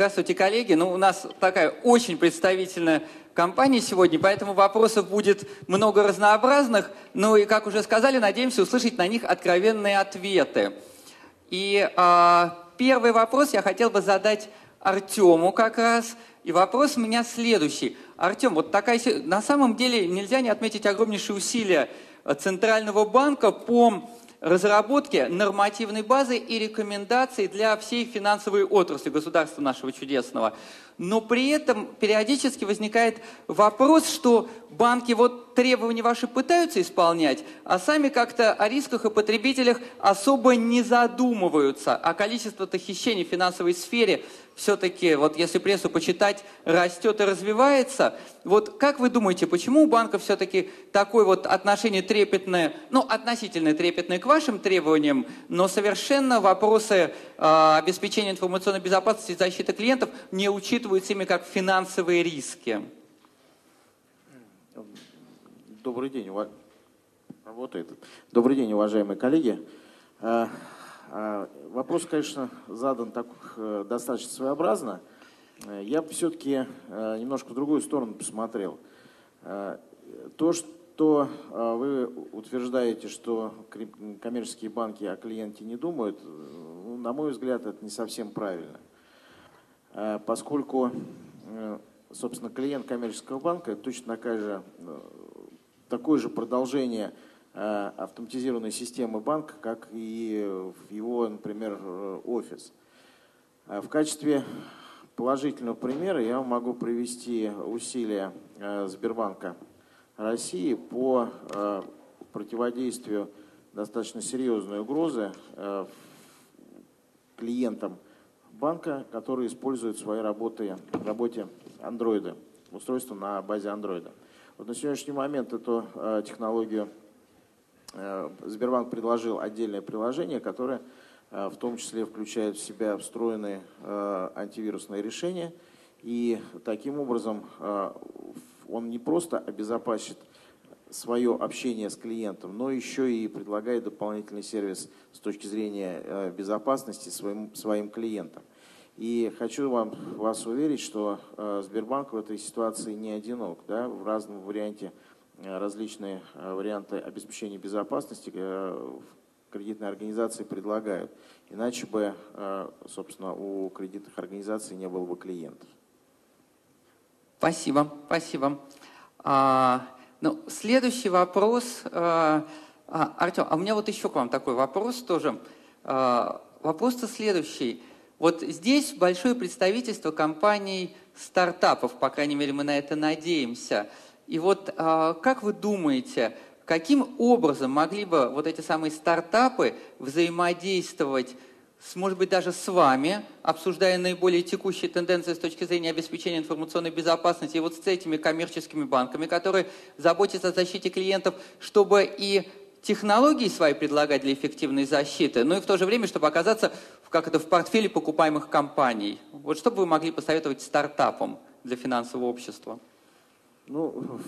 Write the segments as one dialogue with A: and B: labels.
A: Здравствуйте, коллеги. Ну, у нас такая очень представительная компания сегодня, поэтому вопросов будет много разнообразных. Ну и, как уже сказали, надеемся услышать на них откровенные ответы. И а, первый вопрос я хотел бы задать Артему как раз. И вопрос у меня следующий. Артем, вот такая... На самом деле нельзя не отметить огромнейшие усилия Центрального банка по разработке нормативной базы и рекомендаций для всей финансовой отрасли государства нашего чудесного. Но при этом периодически возникает вопрос, что банки вот требования ваши пытаются исполнять, а сами как-то о рисках и потребителях особо не задумываются. А количество-то хищений в финансовой сфере все-таки, вот если прессу почитать, растет и развивается. Вот как вы думаете, почему у банка все-таки такое вот отношение трепетное, ну, относительно трепетное к вашим требованиям, но совершенно вопросы э, обеспечения информационной безопасности и защиты клиентов не учитываются ими как финансовые риски?
B: Добрый день, уважаемые коллеги. А, вопрос, конечно, задан так э, достаточно своеобразно. Э, я бы все-таки э, немножко в другую сторону посмотрел. То, что вы утверждаете, что коммерческие банки о клиенте не думают, ну, на мой взгляд, это не совсем правильно. Поскольку, собственно, клиент коммерческого банка точно такая же, такое же продолжение – автоматизированной системы банка, как и в его, например, э, офис. Э, в качестве положительного примера я могу привести усилия Сбербанка России по противодействию достаточно серьезной угрозы клиентам банка, которые используют в своей работе, работе андроида, устройства на базе андроида. Вот на сегодняшний момент эту технологию Э, Сбербанк предложил отдельное приложение, которое э, в том числе включает в себя встроенные э, антивирусные решения. И таким образом он не просто обезопасит свое общение с клиентом, но еще и предлагает дополнительный сервис с точки зрения безопасности своим, своим клиентам. И хочу вам, вас уверить, что Сбербанк в этой ситуации не одинок. Да, в разном варианте Э, различные э, варианты обеспечения безопасности э, кредитные организации предлагают. Иначе бы, собственно, у кредитных организаций не было бы клиентов.
A: Спасибо, спасибо. А, ну, следующий вопрос. А, Артем, а у меня вот еще к вам такой вопрос тоже. А, вопрос-то следующий. Вот здесь большое представительство компаний стартапов, по крайней мере, мы на это надеемся – и вот а, как вы думаете, каким образом могли бы вот эти самые стартапы взаимодействовать может быть, даже с вами, обсуждая наиболее текущие тенденции с точки зрения обеспечения информационной безопасности, и вот с этими коммерческими банками, которые заботятся о защите клиентов, чтобы и технологии свои предлагать для эффективной защиты, но и в то же время, чтобы оказаться как это, в портфеле покупаемых компаний. Вот что бы вы могли посоветовать стартапам для финансового общества?
B: Ну,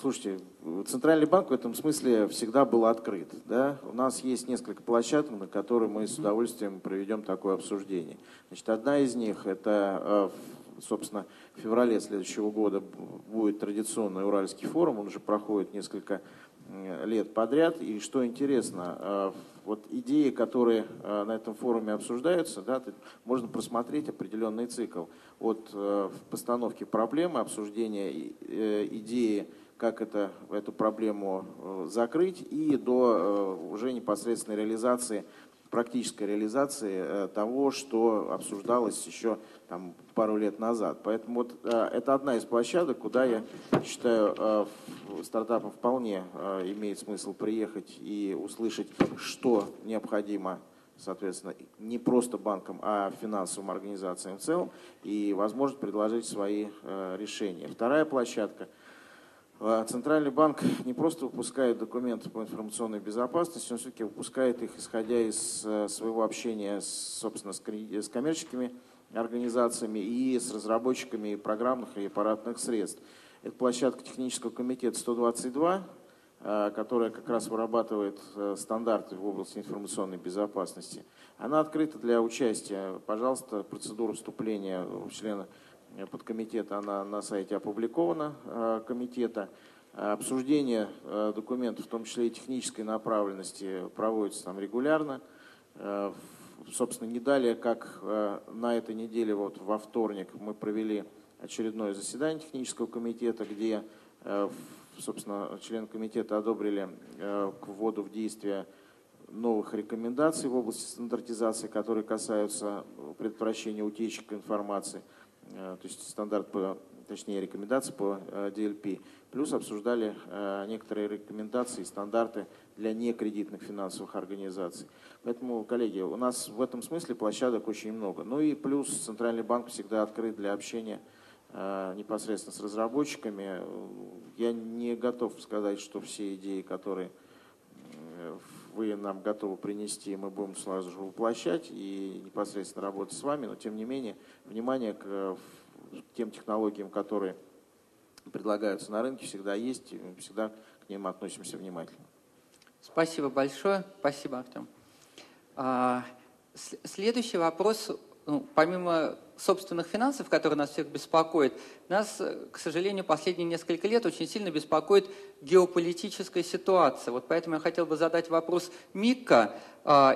B: слушайте, Центральный банк в этом смысле всегда был открыт. Да? У нас есть несколько площадок, на которые мы с удовольствием проведем такое обсуждение. Значит, одна из них – это, э, собственно, в феврале следующего года будет традиционный Уральский форум. Он уже проходит несколько лет подряд. И что интересно, э, вот идеи, которые э, на этом форуме обсуждаются, да, можно просмотреть определенный цикл от э, постановки проблемы, обсуждения идеи, как это, эту проблему закрыть, и до уже непосредственной реализации практической реализации э, того, что обсуждалось еще там, пару лет назад. Поэтому вот э, это одна из площадок, куда я считаю стартапам вполне имеет смысл приехать и услышать, что необходимо соответственно, не просто банкам, а финансовым организациям в целом, и возможность предложить свои решения. Вторая площадка – а Центральный банк не просто выпускает документы по информационной безопасности, он все-таки выпускает их, исходя из своего общения, собственно, с коммерческими организациями и с разработчиками программных и аппаратных средств. Это площадка технического комитета 122, э, которая как раз вырабатывает э, стандарты в области информационной безопасности. Она открыта для участия. Пожалуйста, процедура вступления члена подкомитета, она на сайте опубликована комитета. Обсуждение документов, в том числе и технической направленности, проводится там регулярно. Собственно, не далее, как на этой неделе, вот во вторник, мы провели очередное заседание технического комитета, где, э, собственно, члены комитета одобрили э, к вводу в действие новых рекомендаций в области стандартизации, которые касаются предотвращения утечек информации, э, то есть стандарт по, точнее рекомендации по DLP. Плюс обсуждали некоторые рекомендации и стандарты для некредитных финансовых организаций. Поэтому, коллеги, у нас в этом смысле площадок очень много. Ну и плюс Центральный банк всегда открыт для общения Э, непосредственно с разработчиками. Я не готов сказать, что все идеи, которые э, вы нам готовы принести, мы будем сразу же воплощать и непосредственно работать с вами, но тем не менее внимание к э, тем технологиям, которые предлагаются на рынке, всегда есть, и мы всегда к ним относимся внимательно.
A: Спасибо большое. Спасибо, Артем. А, следующий вопрос, ну, помимо собственных финансов, которые нас всех беспокоят, нас, э, к сожалению, последние несколько лет очень сильно беспокоит геополитическая ситуация. Вот поэтому я хотел бы задать вопрос Мика.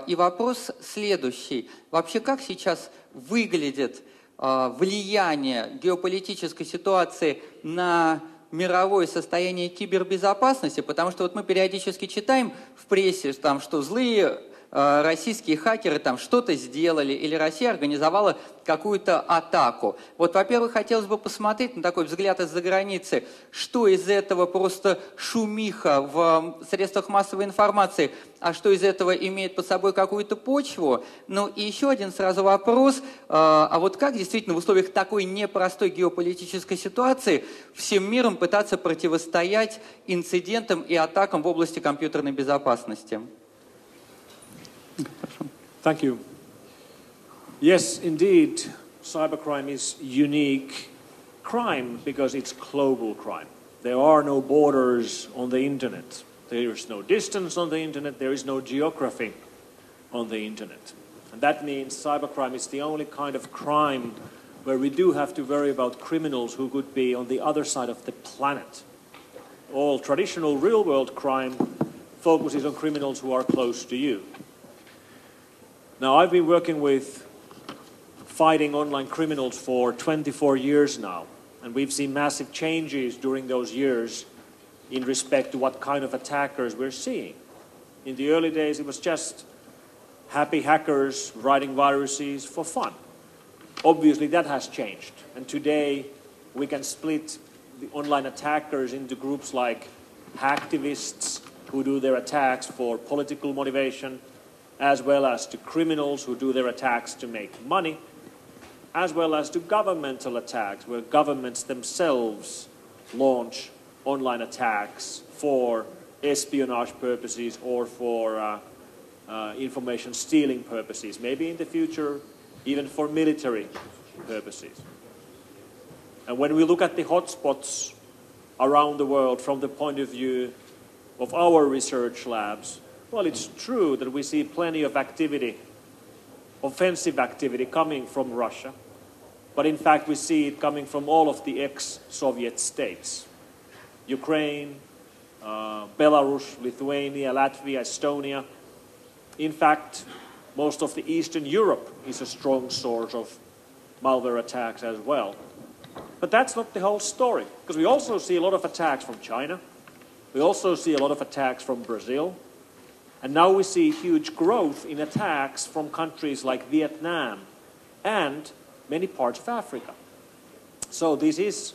A: И вопрос следующий. Вообще, как сейчас выглядит а, влияние геополитической ситуации на мировое состояние кибербезопасности, потому что вот мы периодически читаем в прессе, там, что злые российские хакеры там что-то сделали, или Россия организовала какую-то атаку. Вот, во-первых, хотелось бы посмотреть на такой взгляд из-за границы, что из этого просто шумиха в средствах массовой информации, а что из этого имеет под собой какую-то почву. Ну и еще один сразу вопрос, э, а вот как действительно в условиях такой непростой геополитической ситуации всем миром пытаться противостоять инцидентам и атакам в области компьютерной безопасности?
C: Thank you. Yes, indeed, cybercrime is unique crime because it's global crime. There are no borders on the internet. There is no distance on the internet. There is no geography on the internet. And that means cybercrime is the only kind of crime where we do have to worry about criminals who could be on the other side of the planet. All traditional real world crime focuses on criminals who are close to you. Now, I've been working with fighting online criminals for 24 years now, and we've seen massive changes during those years in respect to what kind of attackers we're seeing. In the early days, it was just happy hackers writing viruses for fun. Obviously, that has changed, and today we can split the online attackers into groups like hacktivists who do their attacks for political motivation as well as to criminals who do their attacks to make money, as well as to governmental attacks, where governments themselves launch online attacks for espionage purposes or for uh, uh, information stealing purposes, maybe in the future, even for military purposes. And when we look at the hotspots around the world from the point of view of our research labs, well, it's true that we see plenty of activity, offensive activity coming from Russia, but in fact we see it coming from all of the ex-Soviet states. Ukraine, uh, Belarus, Lithuania, Latvia, Estonia. In fact, most of the Eastern Europe is a strong source of malware attacks as well. But that's not the whole story, because we also see a lot of attacks from China. We also see a lot of attacks from Brazil. And now we see huge growth in attacks from countries like Vietnam and many parts of Africa. So this is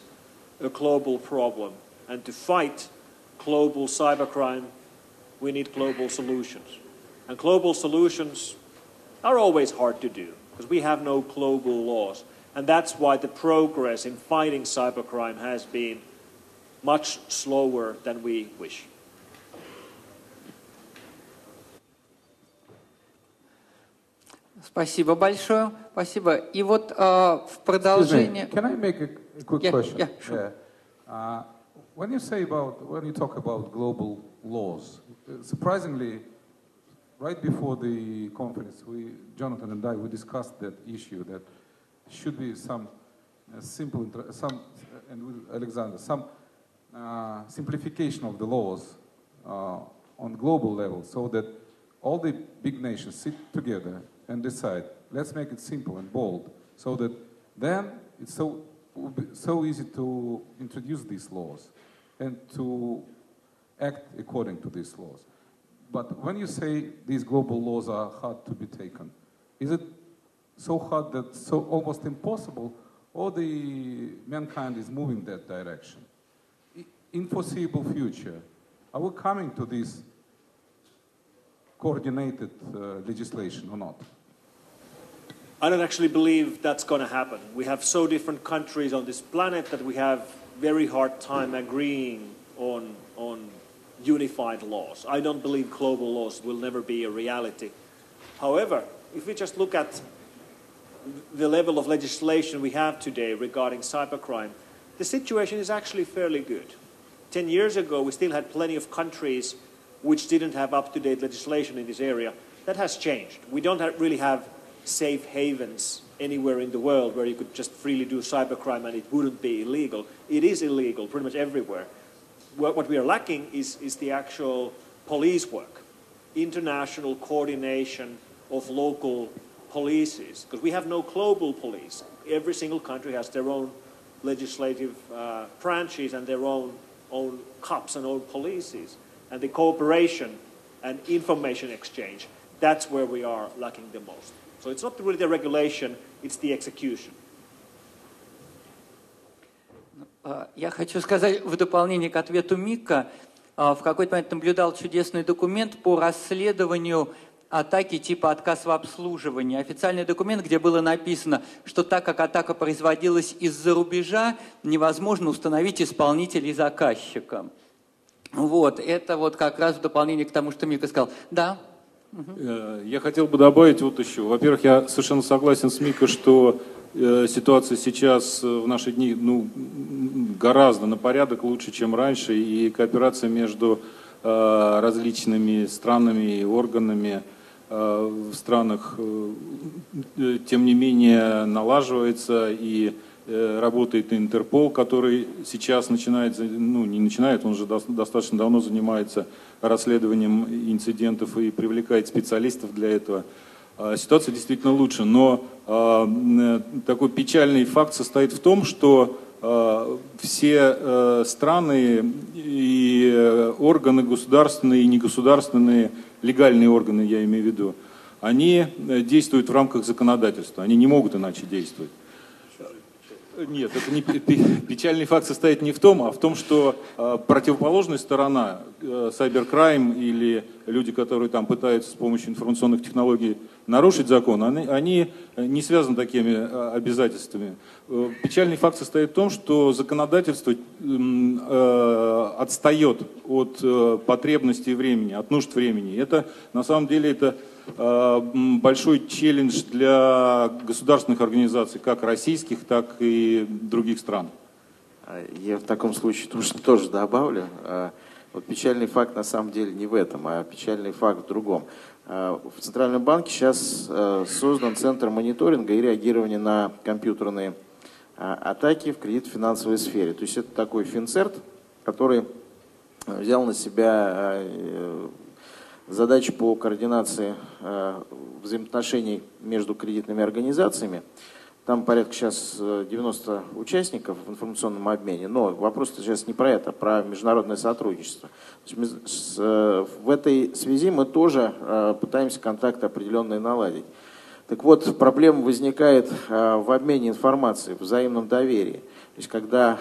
C: a global problem. And to fight global cybercrime, we need global solutions. And global solutions are always hard to do because we have no global laws. And that's why the progress in fighting cybercrime has been much slower than we wish.
A: Спасибо большое. Спасибо. И вот uh, в продолжение...
D: Can I make a quick
A: yeah,
D: question?
A: Yeah, sure.
D: Yeah. Uh, when you say about, when you talk about global laws, uh, surprisingly, right before the conference, we, Jonathan and I, we discussed that issue that should be some uh, simple, some, uh, and with Alexander, some uh, simplification of the laws uh, on global level so that all the big nations sit together and decide, let's make it simple and bold, so that then it's so, so easy to introduce these laws and to act according to these laws. But when you say these global laws are hard to be taken, is it so hard that so almost impossible, or the mankind is moving that direction? In foreseeable future, are we coming to this coordinated uh, legislation or not?
C: I don't actually believe that's going to happen. We have so different countries on this planet that we have very hard time agreeing on, on unified laws. I don't believe global laws will never be a reality. However, if we just look at the level of legislation we have today regarding cybercrime, the situation is actually fairly good. Ten years ago, we still had plenty of countries which didn't have up-to-date legislation in this area. That has changed. We don't have, really have safe havens anywhere in the world where you could just freely do cybercrime and it wouldn't be illegal. It is illegal pretty much everywhere. What, we are lacking is, is the actual police work, international coordination of local polices, because we have no global police. Every single country has their own legislative uh, branches and their own, own cops and own polices and the cooperation and information exchange, that's where we are lacking the most. So it's not really the regulation, it's the execution.
A: Я хочу сказать в дополнение к ответу Мика, в какой-то момент наблюдал чудесный документ по расследованию атаки типа отказ в обслуживании. Официальный документ, где было написано, что так как атака производилась из-за рубежа, невозможно установить исполнителей заказчика. Вот, это вот как раз в дополнение к тому, что Мика сказал. Да.
E: Угу. Я хотел бы добавить вот еще. Во-первых, я совершенно согласен с Мика, что э, ситуация сейчас э, в наши дни ну, гораздо на порядок лучше, чем раньше, и кооперация между э, различными странами и органами в странах, тем не менее, налаживается, и Э, работает Интерпол, который сейчас начинает, ну не начинает, он уже достаточно давно занимается расследованием инцидентов и привлекает специалистов для этого. А, ситуация действительно лучше, но а, э, такой печальный факт состоит в том, что а, все э, страны и органы государственные и негосударственные, легальные органы, я имею в виду, они действуют в рамках законодательства, они не могут иначе действовать. Нет, это не печальный факт состоит не в том, а в том, что э, противоположная сторона, э, или люди, которые там пытаются с помощью информационных технологий нарушить закон, они, они не связаны такими э, обязательствами. Э, печальный факт состоит в том, что законодательство э, отстает от э, потребностей времени, от нужд времени. Это на самом деле это Э, большой челлендж для государственных организаций, как российских, так и других стран.
B: А, я в таком случае тоже, добавлю. А, вот печальный факт на самом деле не в этом, а печальный факт в другом. А, в Центральном банке сейчас э, создан центр мониторинга и реагирования на компьютерные атаки в кредит-финансовой сфере. То есть это такой финцерт, который взял на себя задачи по координации э, взаимоотношений между кредитными организациями. Там порядка сейчас 90 э, участников в информационном обмене, но вопрос сейчас не про это, а про международное сотрудничество. Э, в этой связи мы тоже пытаемся контакты определенные наладить. Так вот, проблема возникает в обмене информацией, в взаимном доверии. То есть, когда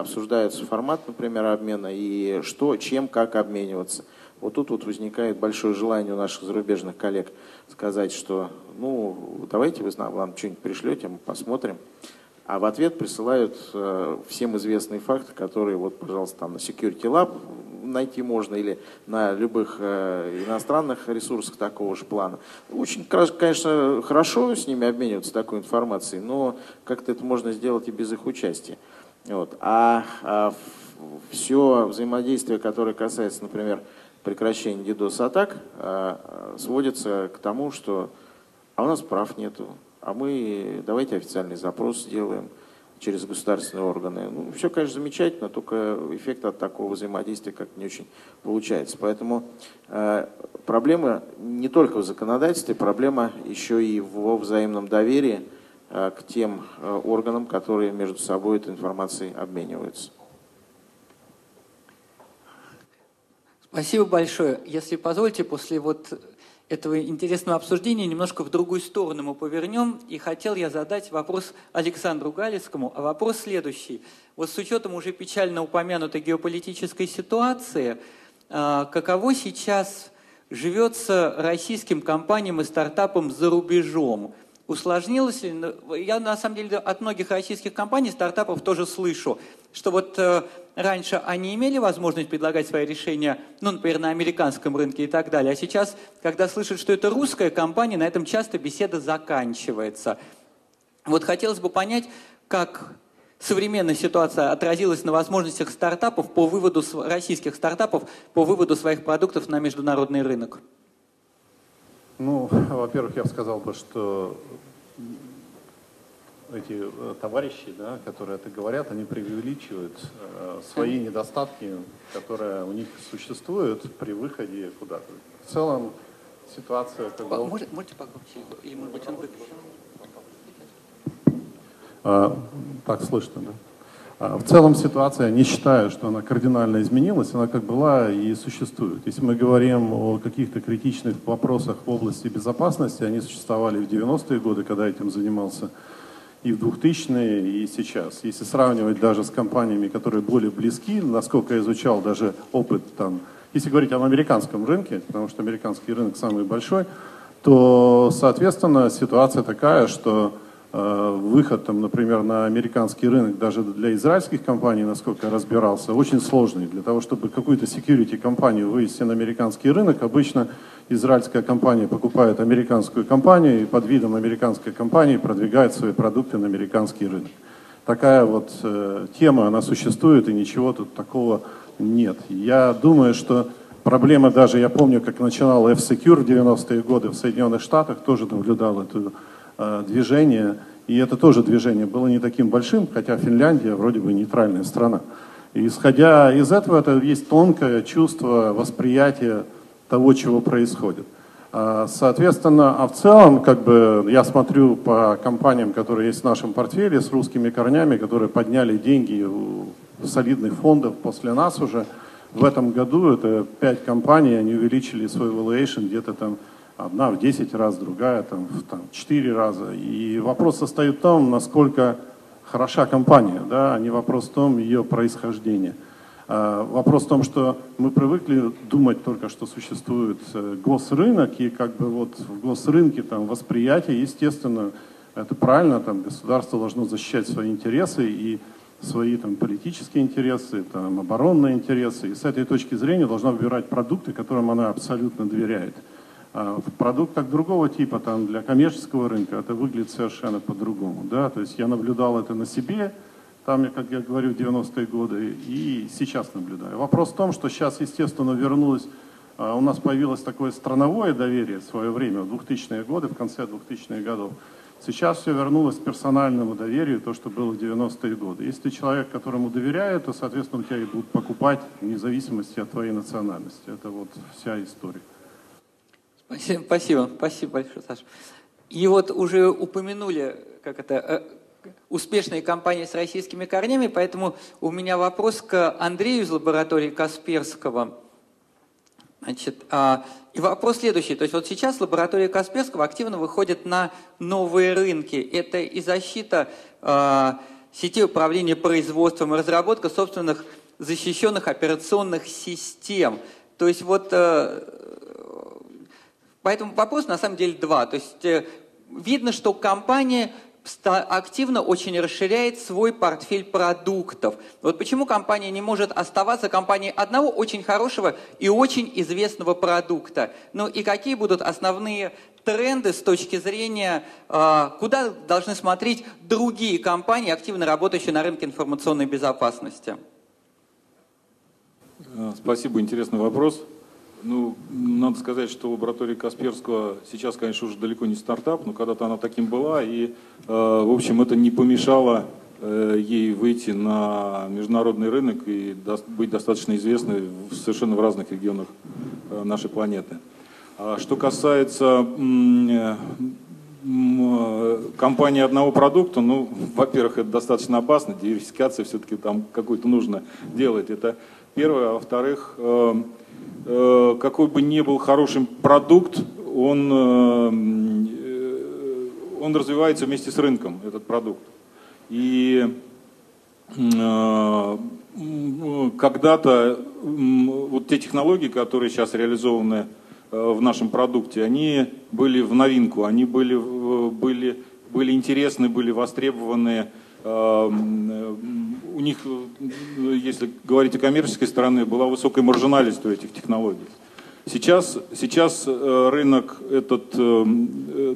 B: обсуждается формат, например, обмена и что, чем, как обмениваться – вот тут вот возникает большое желание у наших зарубежных коллег сказать, что ну давайте вы нам, нам что-нибудь пришлете, мы посмотрим. А в ответ присылают э, всем известные факты, которые вот, пожалуйста, там на Security Lab найти можно или на любых э, иностранных ресурсах такого же плана. Очень, конечно, хорошо с ними обмениваться такой информацией, но как-то это можно сделать и без их участия. Вот. А, а все взаимодействие, которое касается, например, прекращения DDoS-атак, сводится к тому, что а у нас прав нету, а мы давайте официальный запрос сделаем через государственные органы. Ну, все, конечно, замечательно, только эффект от такого взаимодействия как не очень получается. Поэтому э, проблема не только в законодательстве, проблема еще и во взаимном доверии э, к тем э, органам, которые между собой этой информацией обмениваются.
A: Спасибо большое. Если позволите, после вот этого интересного обсуждения немножко в другую сторону мы повернем. И хотел я задать вопрос Александру Галицкому. А вопрос следующий. Вот с учетом уже печально упомянутой геополитической ситуации, а, каково сейчас живется российским компаниям и стартапам за рубежом? Усложнилось ли? Я на самом деле от многих российских компаний, стартапов тоже слышу, что вот э, раньше они имели возможность предлагать свои решения, ну, например, на американском рынке и так далее, а сейчас, когда слышат, что это русская компания, на этом часто беседа заканчивается. Вот хотелось бы понять, как современная ситуация отразилась на возможностях стартапов по выводу, российских стартапов по выводу своих продуктов на международный рынок.
F: Ну, во-первых, я бы сказал бы, что эти э, товарищи, да, которые это говорят, они преувеличивают э, свои недостатки, которые у них существуют при выходе куда-то. В целом ситуация как бы...
A: Может, можете погромче? Или, может быть, он выключен?
F: А, так слышно, да? А, в целом ситуация, не считаю, что она кардинально изменилась, она как была и существует. Если мы говорим о каких-то критичных вопросах в области безопасности, они существовали в 90-е годы, когда этим занимался и в 2000-е, и сейчас. Если сравнивать даже с компаниями, которые более близки, насколько я изучал даже опыт там, если говорить об американском рынке, потому что американский рынок самый большой, то, соответственно, ситуация такая, что Э, выход, там, например, на американский рынок даже для израильских компаний, насколько я разбирался, очень сложный. Для того, чтобы какую-то security компанию вывести на американский рынок, обычно израильская компания покупает американскую компанию и под видом американской компании продвигает свои продукты на американский рынок. Такая вот э, тема, она существует, и ничего тут такого нет. Я думаю, что проблема даже, я помню, как начинал F-Secure в 90-е годы в Соединенных Штатах, тоже наблюдал эту Э, движение, и это тоже движение было не таким большим, хотя Финляндия вроде бы нейтральная страна. И исходя из этого, это есть тонкое чувство восприятия того, чего происходит. А, соответственно, а в целом, как бы, я смотрю по компаниям, которые есть в нашем портфеле с русскими корнями, которые подняли деньги у солидных фондов после нас уже. В этом году это пять компаний, они увеличили свой valuation где-то там Одна в 10 раз, другая там, в там, 4 раза. И вопрос состоит в том, насколько хороша компания, да, а не вопрос в том ее происхождение. А вопрос в том, что мы привыкли думать только, что существует э, госрынок, и как бы вот в госрынке там восприятие, естественно, это правильно, там государство должно защищать свои интересы и свои там политические интересы, там оборонные интересы, и с этой точки зрения должна выбирать продукты, которым она абсолютно доверяет. А в продуктах другого типа, там, для коммерческого рынка, это выглядит совершенно по-другому. Да? То есть я наблюдал это на себе, там, как я говорю, в 90-е годы, и сейчас наблюдаю. Вопрос в том, что сейчас, естественно, вернулось, а, у нас появилось такое страновое доверие в свое время, в 2000-е годы, в конце 2000-х годов. Сейчас все вернулось к персональному доверию, то, что было в 90-е годы. Если ты человек, которому доверяют, то, соответственно, у тебя и будут покупать вне зависимости от твоей национальности. Это вот вся история.
A: Спасибо, спасибо, спасибо большое, Саша. И вот уже упомянули, как это, э, успешные компании с российскими корнями, поэтому у меня вопрос к Андрею из лаборатории Касперского. Значит, а, и вопрос следующий. То есть вот сейчас лаборатория Касперского активно выходит на новые рынки. Это и защита а, сети управления производством, и разработка собственных защищенных операционных систем. То есть вот э, Поэтому вопрос на самом деле два. То есть э, видно, что компания активно очень расширяет свой портфель продуктов. Вот почему компания не может оставаться компанией одного очень хорошего и очень известного продукта. Ну и какие будут основные тренды с точки зрения, а, куда должны смотреть другие компании, активно работающие на рынке информационной безопасности?
E: Э, спасибо, интересный вопрос. Ну, надо сказать, что лаборатория Касперского сейчас, конечно, уже далеко не стартап, но когда-то она таким была, и, э, в общем, это не помешало э, ей выйти на международный рынок и быть достаточно известной в, совершенно в разных регионах нашей планеты. А что касается компании одного продукта, ну, во-первых, это достаточно опасно, диверсификация все-таки там какую-то нужно делать. Это первое. А во-вторых, Э, какой бы ни был хорошим продукт, он, э, э, он развивается вместе с рынком, этот продукт. И когда-то вот те технологии, которые сейчас реализованы в нашем продукте, они были в новинку, они были, были, были интересны, были востребованы Эм, у них, э, если говорить о коммерческой стороне, была высокая маржинальность у этих технологий. Сейчас, сейчас э, рынок этот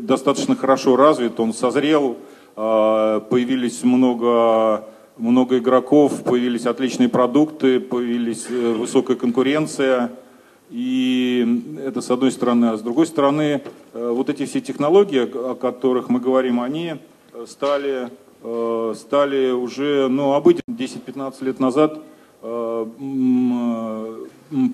E: достаточно хорошо развит, он созрел, появились много, много игроков, появились отличные продукты, появились высокая конкуренция. И это с одной стороны. А с другой стороны, вот эти все технологии, о которых мы говорим, они стали Э, стали уже ну, обыденны 10-15 лет назад. Э,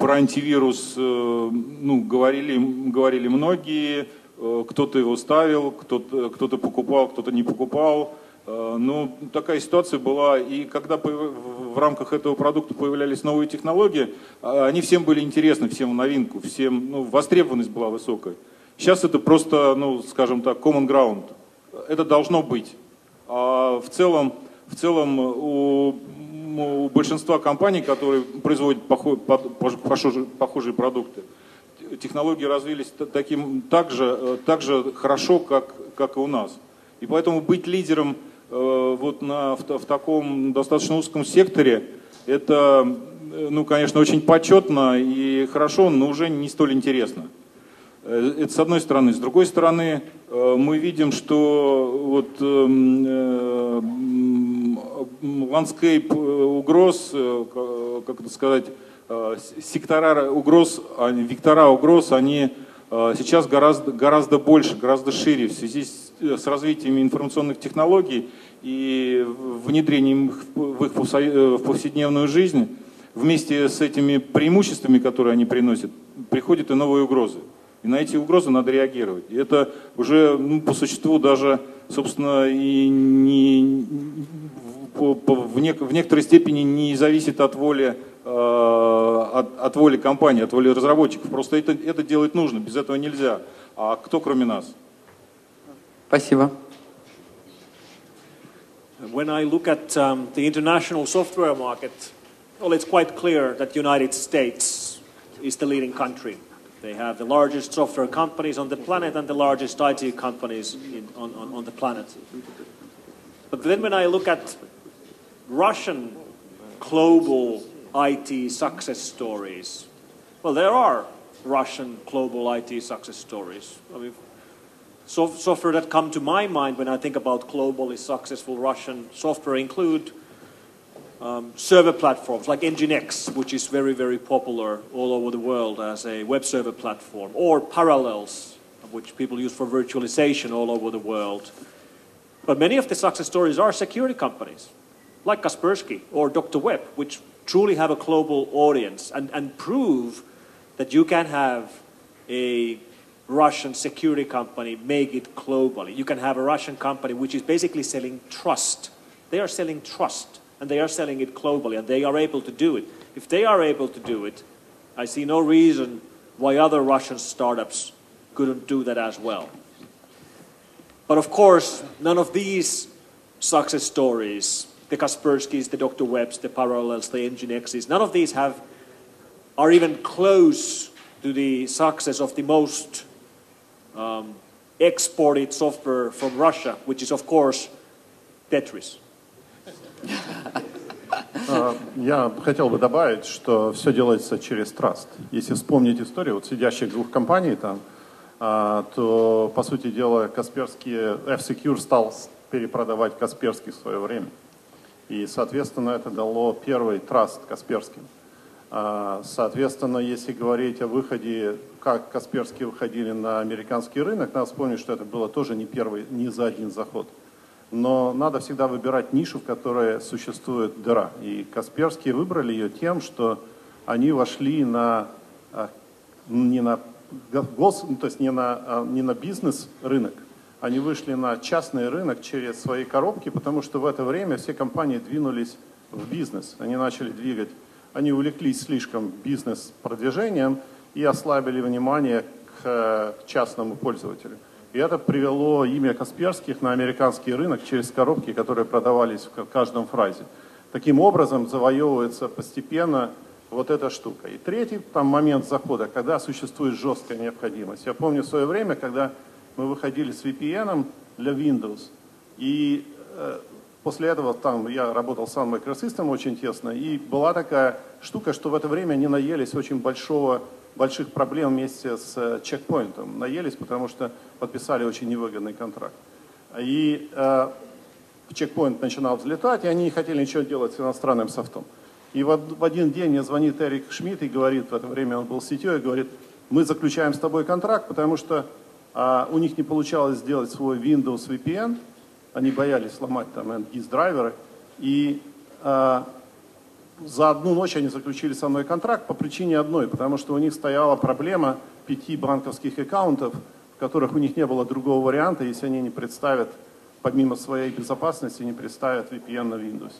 E: про антивирус э, ну, говорили, говорили многие, кто-то его ставил, кто-то кто покупал, кто-то не покупал. Ну, такая ситуация была, и когда в рамках этого продукта появлялись новые технологии, они всем были интересны, всем в новинку, всем, ну, востребованность была высокая. Сейчас это просто, ну, скажем так, common ground. Это должно быть. А в целом, в целом у, у большинства компаний, которые производят похожие, похожие продукты, технологии развились таким, так, же, так же хорошо, как, как и у нас. И поэтому быть лидером э, вот на, в, в таком достаточно узком секторе, это, ну, конечно, очень почетно и хорошо, но уже не столь интересно. Э, это с одной стороны. С другой стороны, э, мы видим, что вот эм, э, landscape угроз, как это сказать, сектора угроз, а вектора угроз, они сейчас гораздо, гораздо больше, гораздо шире в связи с, с развитием информационных технологий и внедрением их в их в повседневную жизнь. Вместе с этими преимуществами, которые они приносят, приходят и новые угрозы. И на эти угрозы надо реагировать. И это уже ну, по существу даже, собственно, и не, по, по, в, нек, в некоторой степени не зависит от воли, э, от, от воли компании, от воли разработчиков. Просто это, это делать нужно, без этого нельзя. А кто кроме нас?
A: Спасибо.
C: When I look at um, the international software market, well, it's quite clear that United States is the leading country. They have the largest software companies on the planet and the largest IT companies in, on, on, on the planet. But then when I look at Russian global IT success stories, well, there are Russian global IT success stories. I mean, software that come to my mind when I think about globally successful Russian software include um, server platforms like Nginx, which is very, very popular all over the world as a web server platform, or Parallels, which people use for virtualization all over the world. But many of the success stories are security companies, like Kaspersky or Dr. Web, which truly have a global audience and, and prove that you can have a Russian security company make it globally. You can have a Russian company which is basically selling trust. They are selling trust and they are selling it globally, and they are able to do it. If they are able to do it, I see no reason why other Russian startups couldn't do that as well. But of course, none of these success stories, the Kasperskys, the Dr. Webbs, the Parallels, the Nginx's, none of these have, are even close to the success of the most um, exported software from Russia, which is, of course, Tetris.
F: А, я хотел бы добавить, что все делается через траст. Если вспомнить историю вот сидящих двух компаний там, а, то, по сути дела, Касперский, F-Secure стал перепродавать Касперский в свое время. И, соответственно, это дало первый траст Касперским. А, соответственно, если говорить о выходе, как Касперские выходили на американский рынок, надо вспомнить, что это было тоже не первый, не за один заход. Но надо всегда выбирать нишу, в которой существует дыра. И Касперские выбрали ее тем, что они вошли на, а, не на гос, ну, то есть не на, а, не на бизнес-рынок, они вышли на частный рынок через свои коробки, потому что в это время все компании двинулись в бизнес. Они начали двигать они увлеклись слишком бизнес-продвижением и ослабили внимание к э, частному пользователю. И это привело имя Касперских на американский рынок через коробки, которые продавались в каждом фразе. Таким образом завоевывается постепенно вот эта штука. И третий там момент захода, когда существует жесткая необходимость. Я помню свое время, когда мы выходили с VPN для Windows, и э, После этого там я работал с Sun Microsystem очень тесно, и была такая штука, что в это время они наелись очень большого, больших проблем вместе с чекпоинтом. Наелись, потому что подписали очень невыгодный контракт. И э, чекпоинт начинал взлетать, и они не хотели ничего делать с иностранным софтом. И в, в один день мне звонит Эрик Шмидт и говорит, в это время он был сетью, и говорит, мы заключаем с тобой контракт, потому что а, у них не получалось сделать свой Windows VPN, они боялись сломать там GIS-драйверы. И э, за одну ночь они заключили со мной контракт по причине одной, потому что у них стояла проблема пяти банковских аккаунтов, в которых у них не было другого варианта, если они не представят, помимо своей безопасности, не представят VPN на Windows.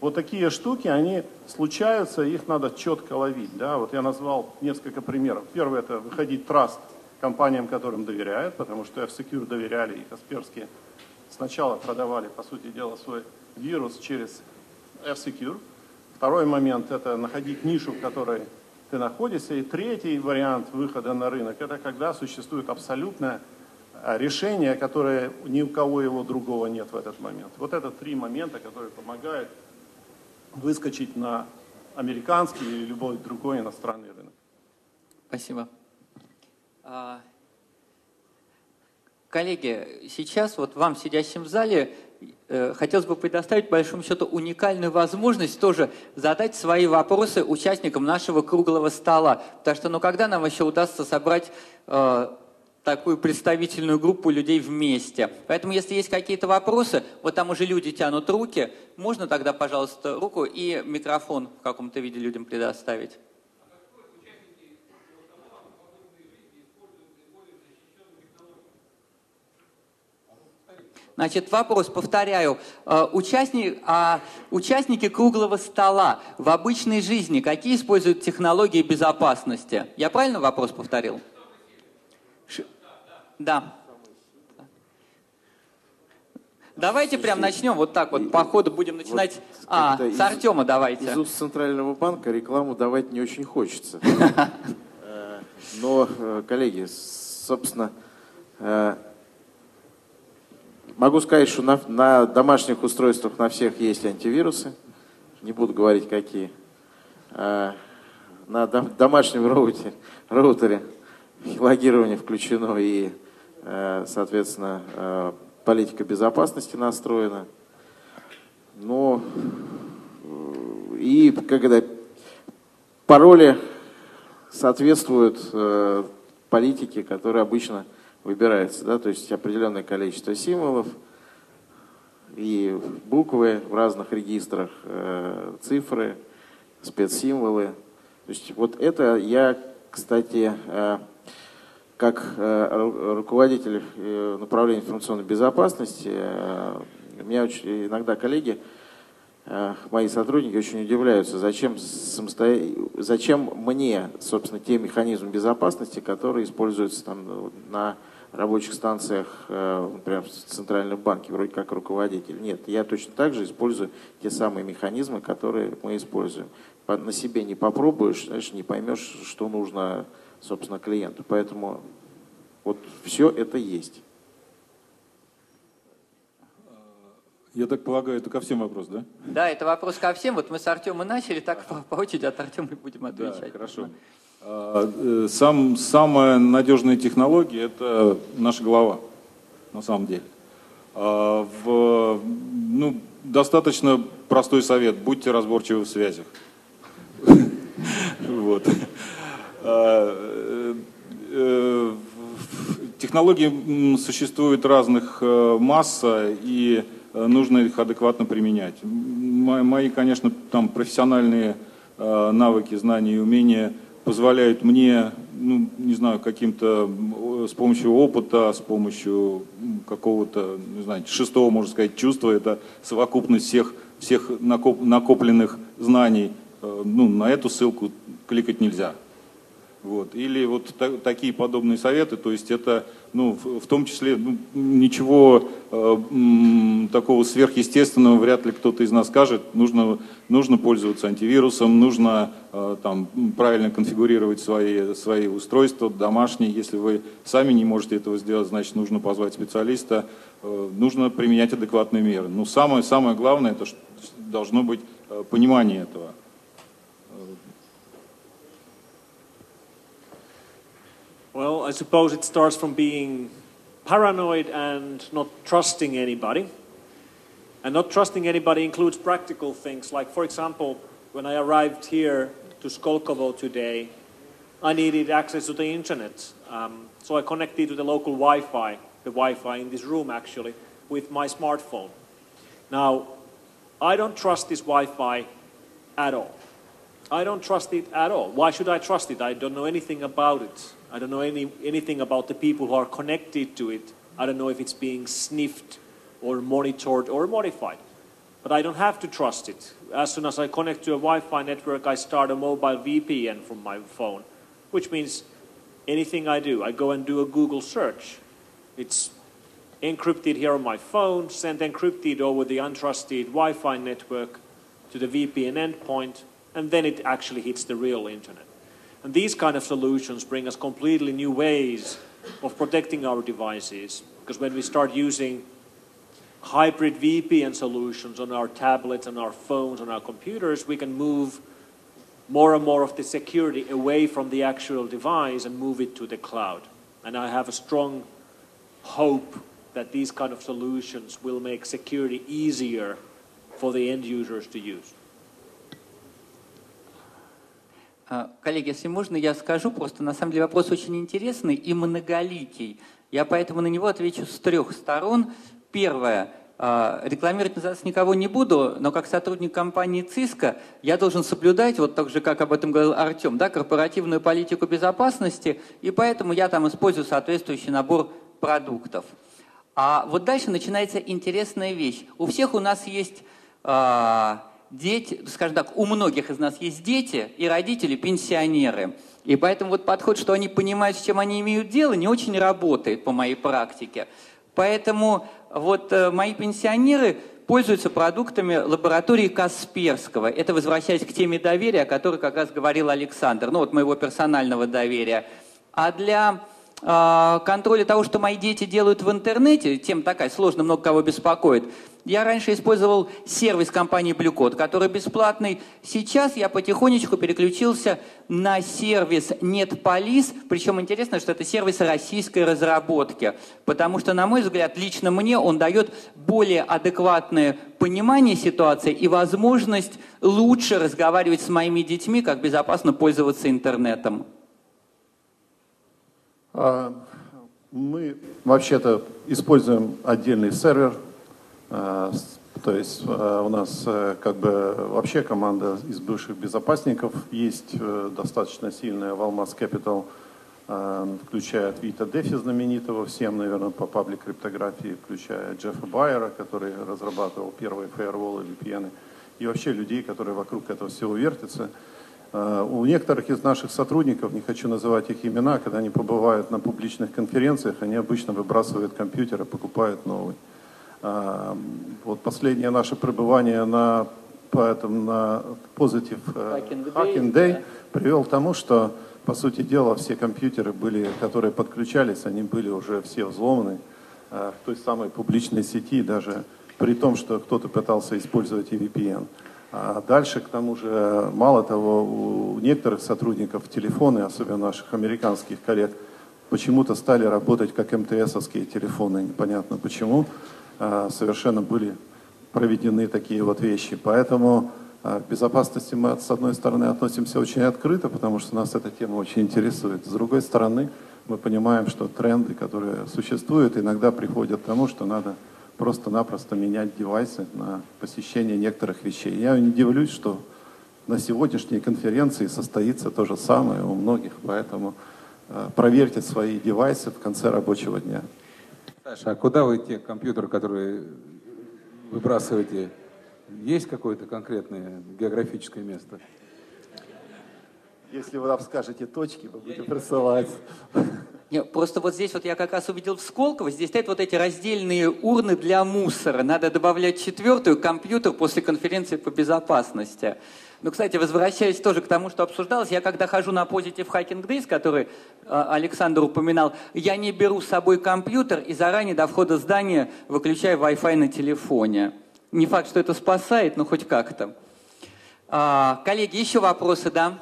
F: Вот такие штуки, они случаются, их надо четко ловить. Да? Вот я назвал несколько примеров. Первый – это выходить траст компаниям, которым доверяют, потому что F-Secure доверяли и Касперские – Сначала продавали, по сути дела, свой вирус через F-Secure. Второй момент – это находить нишу, в которой ты находишься. И третий вариант выхода на рынок – это когда существует абсолютное а, решение, которое ни у кого его другого нет в этот момент. Вот это три момента, которые помогают выскочить на американский или любой другой иностранный рынок.
A: Спасибо. А, Коллеги, сейчас вот вам, сидящим в зале, э, хотелось бы предоставить, большому счету, уникальную возможность тоже задать свои вопросы участникам нашего круглого стола. Потому что, ну, когда нам еще удастся собрать э, такую представительную группу людей вместе. Поэтому, если есть какие-то вопросы, вот там уже люди тянут руки, можно тогда, пожалуйста, руку и микрофон в каком-то виде людям предоставить. Значит, вопрос, повторяю. Э, участник, а, участники круглого стола в обычной жизни какие используют технологии безопасности? Я правильно вопрос повторил? Ш... Да. Давайте прям начнем вот так вот, по ходу будем начинать. Вот а, с Артема давайте.
B: Из уст Центрального банка рекламу давать не очень хочется. Э, но, э, коллеги, собственно, Могу сказать, что на, на домашних устройствах на всех есть антивирусы. Не буду говорить, какие. А, на дом, домашнем роутере, роутере логирование включено и, а, соответственно, а, политика безопасности настроена. Но и когда пароли соответствуют э, политике, которая обычно выбирается, да, то есть определенное количество символов и буквы в разных регистрах, э, цифры, спецсимволы. То есть вот это я, кстати, э, как э, руководитель э, направления информационной безопасности, э, меня очень, иногда коллеги, э, мои сотрудники очень удивляются, зачем, самосто... зачем мне, собственно, те механизмы безопасности, которые используются там на рабочих станциях, э, например, в Центральном банке, вроде как руководитель. Нет, я точно так же использую те самые механизмы, которые мы используем. На себе не попробуешь, знаешь, не поймешь, что нужно, собственно, клиенту. Поэтому вот все это есть.
E: Я так полагаю, это ко всем вопрос, да?
A: Да, это вопрос ко всем. Вот мы с Артемом начали, так по, по очереди от Артема будем отвечать.
E: Да, хорошо. Э, сам, самая надежная технология – это наша голова, на самом деле. А, в, ну, достаточно простой совет – будьте разборчивы в связях. Вот. А, э, технологий существует разных э, масса, и э, нужно их адекватно применять. Мои, конечно, там профессиональные навыки, знания и умения позволяют мне, ну, не знаю, каким-то, с помощью опыта, с помощью какого-то, не знаю, шестого, можно сказать, чувства, это совокупность всех, всех накоп, накопленных знаний, ну, на эту ссылку кликать нельзя. Вот. Или вот та, такие подобные советы, то есть это ну, в, в том числе ну, ничего э, такого сверхъестественного вряд ли кто-то из нас скажет. Нужно, нужно пользоваться антивирусом, нужно э, там, правильно конфигурировать свои, свои устройства домашние. Если вы сами не можете этого сделать, значит нужно позвать специалиста. Э, нужно применять адекватные меры. Но самое, самое главное, это должно быть э, понимание этого.
C: Well, I suppose it starts from being paranoid and not trusting anybody. And not trusting anybody includes practical things, like, for example, when I arrived here to Skolkovo today, I needed access to the internet. Um, so I connected to the local Wi Fi, the Wi Fi in this room actually, with my smartphone. Now, I don't trust this Wi Fi at all. I don't trust it at all. Why should I trust it? I don't know anything about it. I don't know any, anything about the people who are connected to it. I don't know if it's being sniffed or monitored or modified. But I don't have to trust it. As soon as I connect to a Wi Fi network, I start a mobile VPN from my phone, which means anything I do, I go and do a Google search. It's encrypted here on my phone, sent encrypted over the untrusted Wi Fi network to the VPN endpoint, and then it actually hits the real internet. And these kind of solutions bring us completely new ways of protecting our devices. Because when we start using hybrid VPN solutions on our tablets, on our phones, on our computers, we can move more and more of the security away from the actual device and move it to the cloud. And I have a strong hope that these kind of solutions will make security easier for the end users to use.
A: Коллеги, если можно, я скажу, просто на самом деле вопрос очень интересный и многоликий. Я поэтому на него отвечу с трех сторон. Первое. А, рекламировать назад никого не буду, но как сотрудник компании ЦИСКО я должен соблюдать, вот так же, как об этом говорил Артем, да, корпоративную политику безопасности, и поэтому я там использую соответствующий набор продуктов. А вот дальше начинается интересная вещь. У всех у нас есть а, дети, скажем так, у многих из нас есть дети и родители пенсионеры. И поэтому вот подход, что они понимают, с чем они имеют дело, не очень работает по моей практике. Поэтому вот э, мои пенсионеры пользуются продуктами лаборатории Касперского. Это возвращаясь к теме доверия, о которой как раз говорил Александр, ну вот моего персонального доверия. А для э, контроля того, что мои дети делают в интернете, тем такая сложно, много кого беспокоит, я раньше использовал сервис компании Bluecode, который бесплатный. Сейчас я потихонечку переключился на сервис NetPolice. Причем интересно, что это сервис российской разработки. Потому что, на мой взгляд, лично мне он дает более адекватное понимание ситуации и возможность лучше разговаривать с моими детьми, как безопасно пользоваться интернетом.
F: А, мы вообще-то используем отдельный сервер то есть э, у нас э, как бы вообще команда из бывших безопасников есть достаточно сильная в Almas Capital, включая Вита Дефи знаменитого всем, наверное, по паблик криптографии, включая Джеффа Байера, который разрабатывал первые фаерволы, VPN, и вообще людей, которые вокруг этого всего вертятся. У некоторых из наших сотрудников, не хочу называть их имена, когда они побывают на публичных конференциях, они обычно выбрасывают компьютер и покупают новый. Вот последнее наше пребывание на, поэтому на Positive э, Hacking Day, привел к тому, что, по сути дела, все компьютеры, были, которые подключались, они были уже все взломаны э, в той самой публичной сети, даже при том, что кто-то пытался использовать и VPN. А дальше, к тому же, мало того, у некоторых сотрудников телефоны, особенно наших американских коллег, почему-то стали работать как МТСовские телефоны, непонятно почему. А, совершенно были проведены такие вот вещи. Поэтому А к безопасности мы, с одной стороны, относимся очень открыто, потому что нас эта тема очень интересует. С другой стороны, мы понимаем, что тренды, которые существуют, иногда приходят к тому, что надо просто-напросто менять девайсы на посещение некоторых вещей. Я не удивлюсь, что на сегодняшней конференции состоится то же самое у многих, поэтому э, проверьте свои девайсы в конце рабочего дня.
D: Саша, а куда вы те компьютеры, которые выбрасываете, есть какое-то конкретное географическое место?
F: Если вы нам скажете точки, вы будете присылать.
A: Нет, просто вот здесь вот я как раз увидел в Сколково, здесь стоят вот эти раздельные урны для мусора. Надо добавлять четвертую, компьютер после конференции по безопасности. Ну, кстати, возвращаясь тоже к тому, что обсуждалось, я когда хожу на Positive Hacking Days, который э, Александр упоминал, я не беру с собой компьютер и заранее до входа в здание выключаю Wi-Fi на телефоне. Не факт, что это спасает, но хоть как-то. А, коллеги, еще вопросы, да?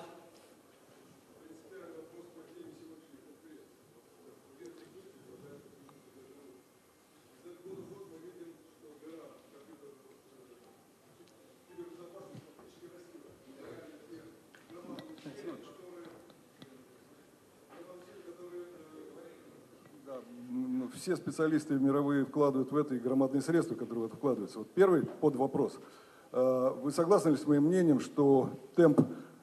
G: Все специалисты мировые вкладывают в это и громадные средства, которые в это вкладываются. Вот первый под вопрос. Э, вы согласны ли с моим мнением, что темп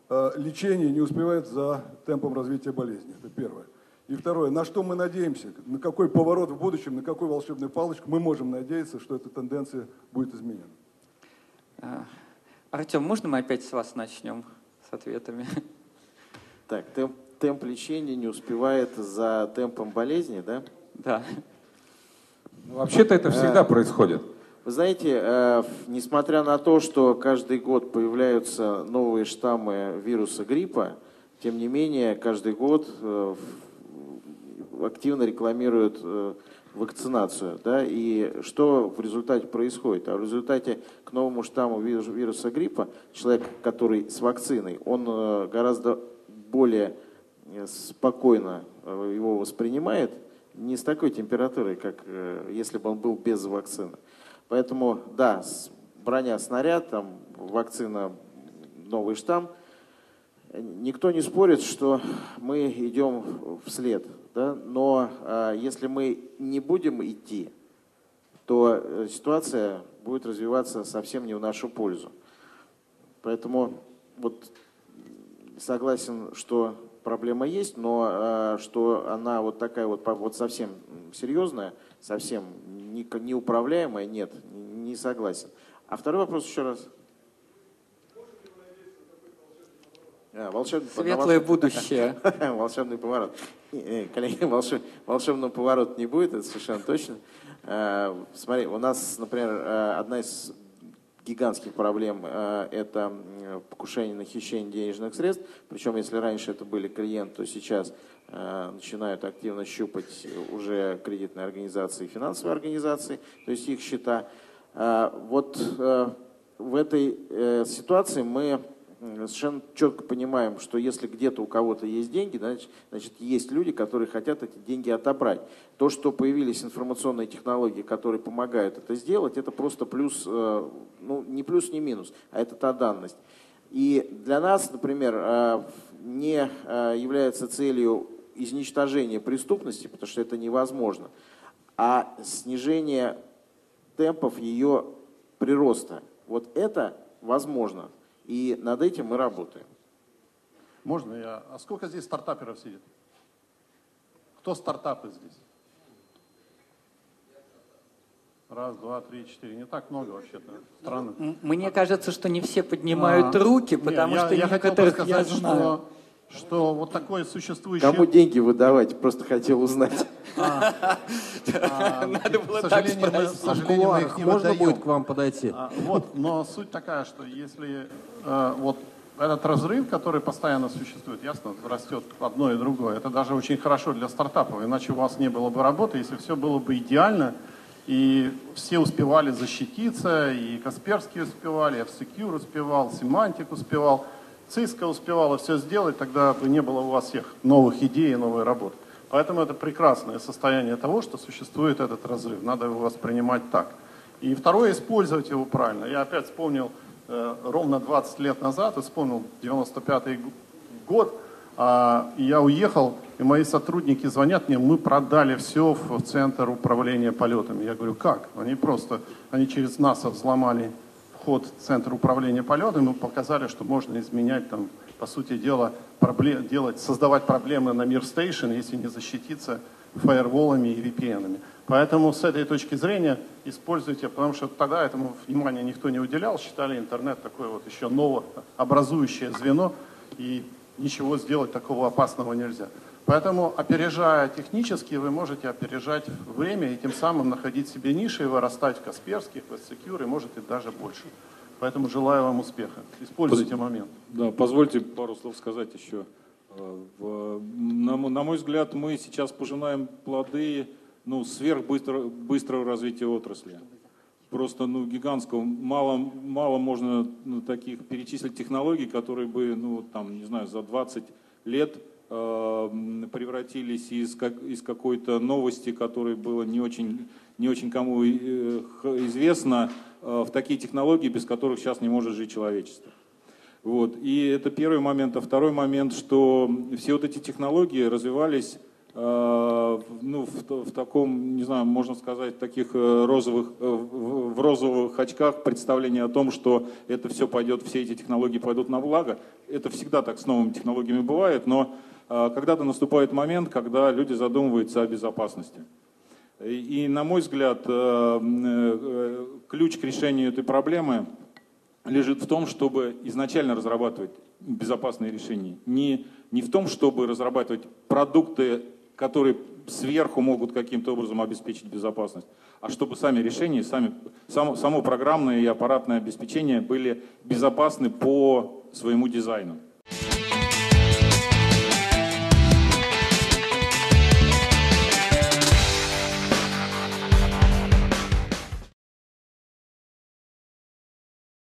G: э, лечения не успевает за темпом развития болезни? Это первое. И второе, на что мы надеемся, на какой поворот в будущем, на какой волшебный палочку мы можем надеяться, что эта тенденция будет изменена?
A: Э, Артем, можно мы опять с вас начнем с ответами?
B: Так, темп, темп лечения не успевает за темпом болезни, да?
A: Да.
D: Ну, Вообще-то это всегда
B: Э,
D: происходит.
B: Вы знаете, э, несмотря на то, что каждый год появляются новые штаммы вируса гриппа, тем не менее, каждый год э, активно рекламируют э, вакцинацию. Да? И что в результате происходит? А в результате к новому штамму вирус- вируса гриппа человек, который с вакциной, он э, гораздо более э, спокойно его воспринимает, не с такой температурой, как э, если бы он был без вакцины. Поэтому, да, броня снаряд, там, вакцина, новый штамм, Никто не спорит, что мы идем вслед, да? но а, если мы не будем идти, то э, ситуация будет развиваться совсем не в нашу пользу. Поэтому вот согласен, что проблема есть, но а, что она вот такая вот, вот совсем серьезная, совсем не- неуправляемая, нет, не согласен. А второй вопрос еще раз. А, волшебный,
A: Светлое
B: волшебный-
A: будущее.
B: Волшебный поворот. Э, Коллеги, волшеб- волшебного поворота не будет, это совершенно точно. Э, Смотри, у нас, например, э, одна из гигантских проблем э, – это покушение на хищение денежных средств. Причем, если раньше это были клиенты, то сейчас э, начинают активно щупать уже кредитные организации и финансовые организации, то есть их счета. Э, Вот в этой ситуации мы совершенно четко понимаем, что если где-то у кого-то есть деньги, значит, значит, есть люди, которые хотят эти деньги отобрать. То, что появились информационные технологии, которые помогают это сделать, это просто плюс, э, ну не плюс, не минус, а это та данность. И для нас, например, э, не э, является целью изничтожение преступности, потому что это невозможно, а снижение темпов ее прироста. Вот это возможно. И над этим мы работаем.
F: Можно я? А сколько здесь стартаперов сидит? Кто стартапы здесь? Раз, два, три, четыре. Не так много вообще-то. Странно.
A: Мне кажется, что не все поднимают
F: А,
A: руки, потому
F: я-
A: что
F: я хотел
A: некоторых
F: бы
A: я
F: сказать,
A: знаю.
F: Что, что вот такое существующее...
B: Кому деньги выдавать? Просто хотел узнать.
F: А,
A: Надо было
F: к
A: так
F: к
A: спросить.
F: сожалению, мы их не
H: Можно будет к вам подойти?
F: А, Вот, но суть такая, что если э, вот этот разрыв, который постоянно существует, ясно, растет одно и другое, это даже очень хорошо для стартапов, иначе у вас не было бы работы, если все было бы идеально, и все успевали защититься, и Касперский успевали, и F-Secure успевал, Семантик успевал, Cisco успевала все сделать, тогда бы не было у вас всех новых идей и новой работы. Поэтому это прекрасное состояние того, что существует этот разрыв. Надо его воспринимать так. И второе, использовать его правильно. Я опять вспомнил э, ровно 20 лет назад, вспомнил 95 год, и я уехал, и мои сотрудники звонят мне, мы продали все в Центр управления полетами. Я говорю, как? Они просто, они через НАСА взломали вход в Центр управления полетами, мы показали, что можно изменять там, по сути дела, проблем, делать, создавать проблемы на Мир Стейшн, если не защититься фаерволами и VPN. -ами. Поэтому с этой точки зрения используйте, потому что тогда этому внимания никто не уделял, считали интернет такое вот еще новообразующее звено, и ничего сделать такого опасного нельзя. Поэтому, опережая технически, вы можете опережать время и тем самым находить себе ниши и вырастать в Касперских, в Secure и может и даже больше. Поэтому желаю вам успеха. Используйте
E: Поз...
F: момент.
E: Да, позвольте пару слов сказать еще. Э, на, на мой взгляд, мы сейчас пожинаем плоды ну, сверхбыстрого быстрого развития отрасли. Просто ну, гигантского. Мало, мало можно ну, таких перечислить технологий, которые бы, ну, там, не знаю, за 20 лет э, превратились из, как, из какой-то новости, которая была не очень, не очень кому э, известна, в такие технологии, без которых сейчас не может жить человечество. Вот. И это первый момент. А второй момент, что все вот эти технологии развивались э, ну, в, в таком, не знаю, можно сказать, таких э, розовых, э, в розовых очках представление о том, что это все пойдет, все эти технологии пойдут на благо. Это всегда так с новыми технологиями бывает, но когда-то наступает момент, когда люди задумываются о безопасности. И, на мой взгляд, ключ к решению этой проблемы лежит в том, чтобы изначально разрабатывать безопасные решения. Не, не в том, чтобы разрабатывать продукты, которые сверху могут каким-то образом обеспечить безопасность, а чтобы сами решения, сами, само, само программное и аппаратное обеспечение были безопасны по своему дизайну.